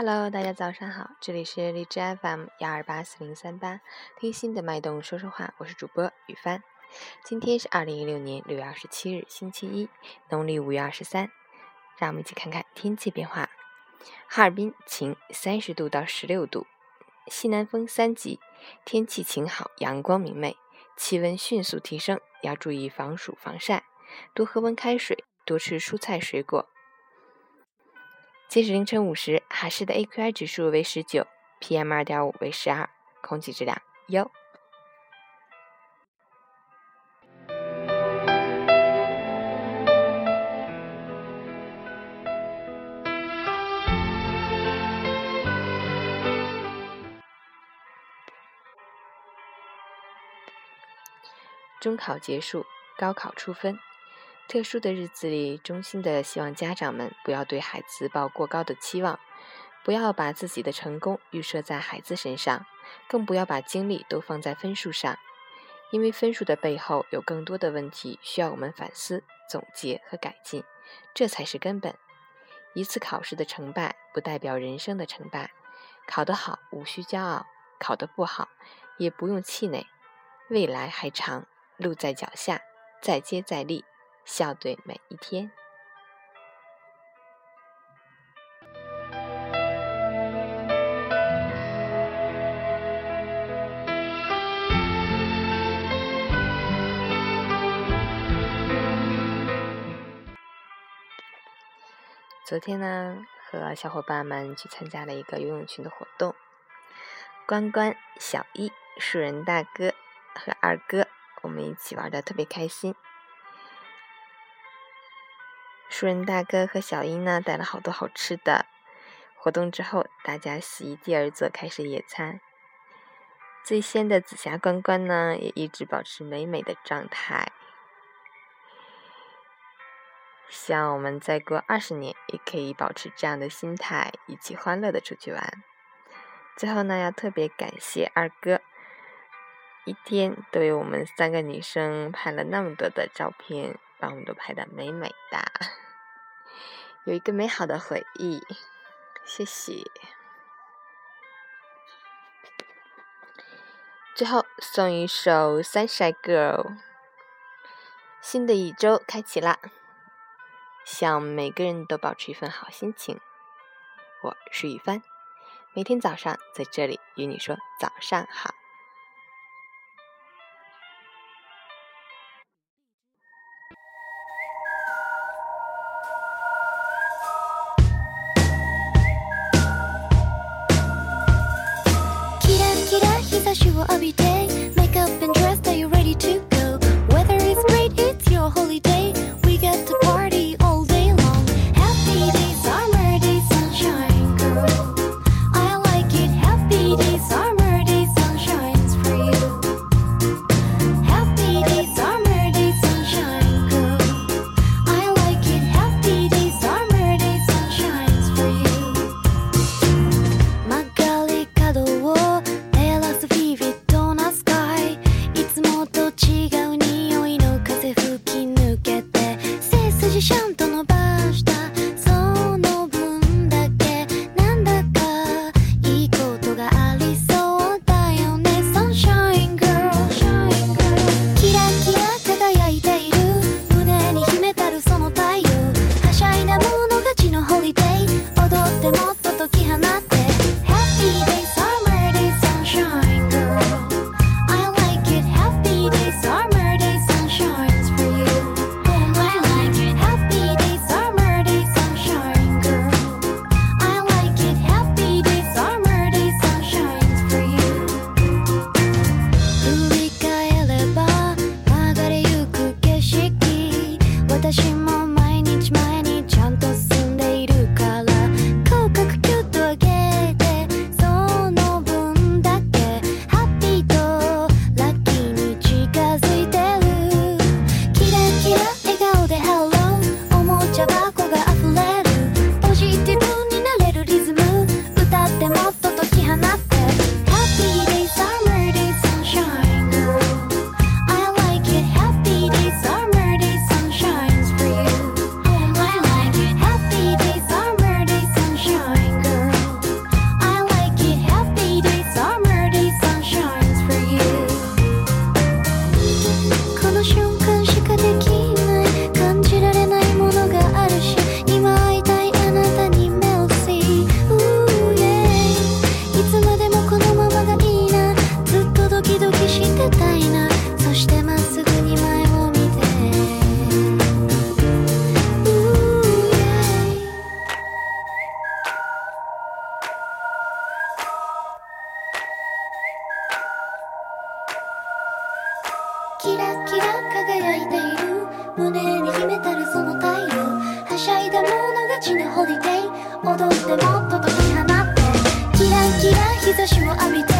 Hello，大家早上好，这里是荔枝 FM 幺二八四零三八，听心的脉动说说话，我是主播雨帆。今天是二零一六年六月二十七日，星期一，农历五月二十三。让我们一起看看天气变化。哈尔滨晴，三十度到十六度，西南风三级，天气晴好，阳光明媚，气温迅速提升，要注意防暑防晒，多喝温开水，多吃蔬菜水果。截止凌晨五时，海市的 AQI 指数为十九，PM 二点五为十二，空气质量优。中考结束，高考出分。特殊的日子里，衷心的希望家长们不要对孩子抱过高的期望，不要把自己的成功预设在孩子身上，更不要把精力都放在分数上，因为分数的背后有更多的问题需要我们反思、总结和改进，这才是根本。一次考试的成败不代表人生的成败，考得好无需骄傲，考得不好也不用气馁，未来还长，路在脚下，再接再厉。笑对每一天。昨天呢，和小伙伴们去参加了一个游泳群的活动，关关、小一、树人大哥和二哥，我们一起玩的特别开心。树人大哥和小英呢带了好多好吃的。活动之后，大家席地而坐，开始野餐。最先的紫霞关关呢，也一直保持美美的状态。希望我们再过二十年，也可以保持这样的心态，一起欢乐的出去玩。最后呢，要特别感谢二哥，一天都为我们三个女生拍了那么多的照片，把我们都拍的美美的。有一个美好的回忆，谢谢。最后送一首《Sunshine Girl》。新的一周开启啦，希望每个人都保持一份好心情。我是雨帆，每天早上在这里与你说早上好。シを浴びてホリデー踊ってもっと解き放って。キラキラ日差しを浴びて。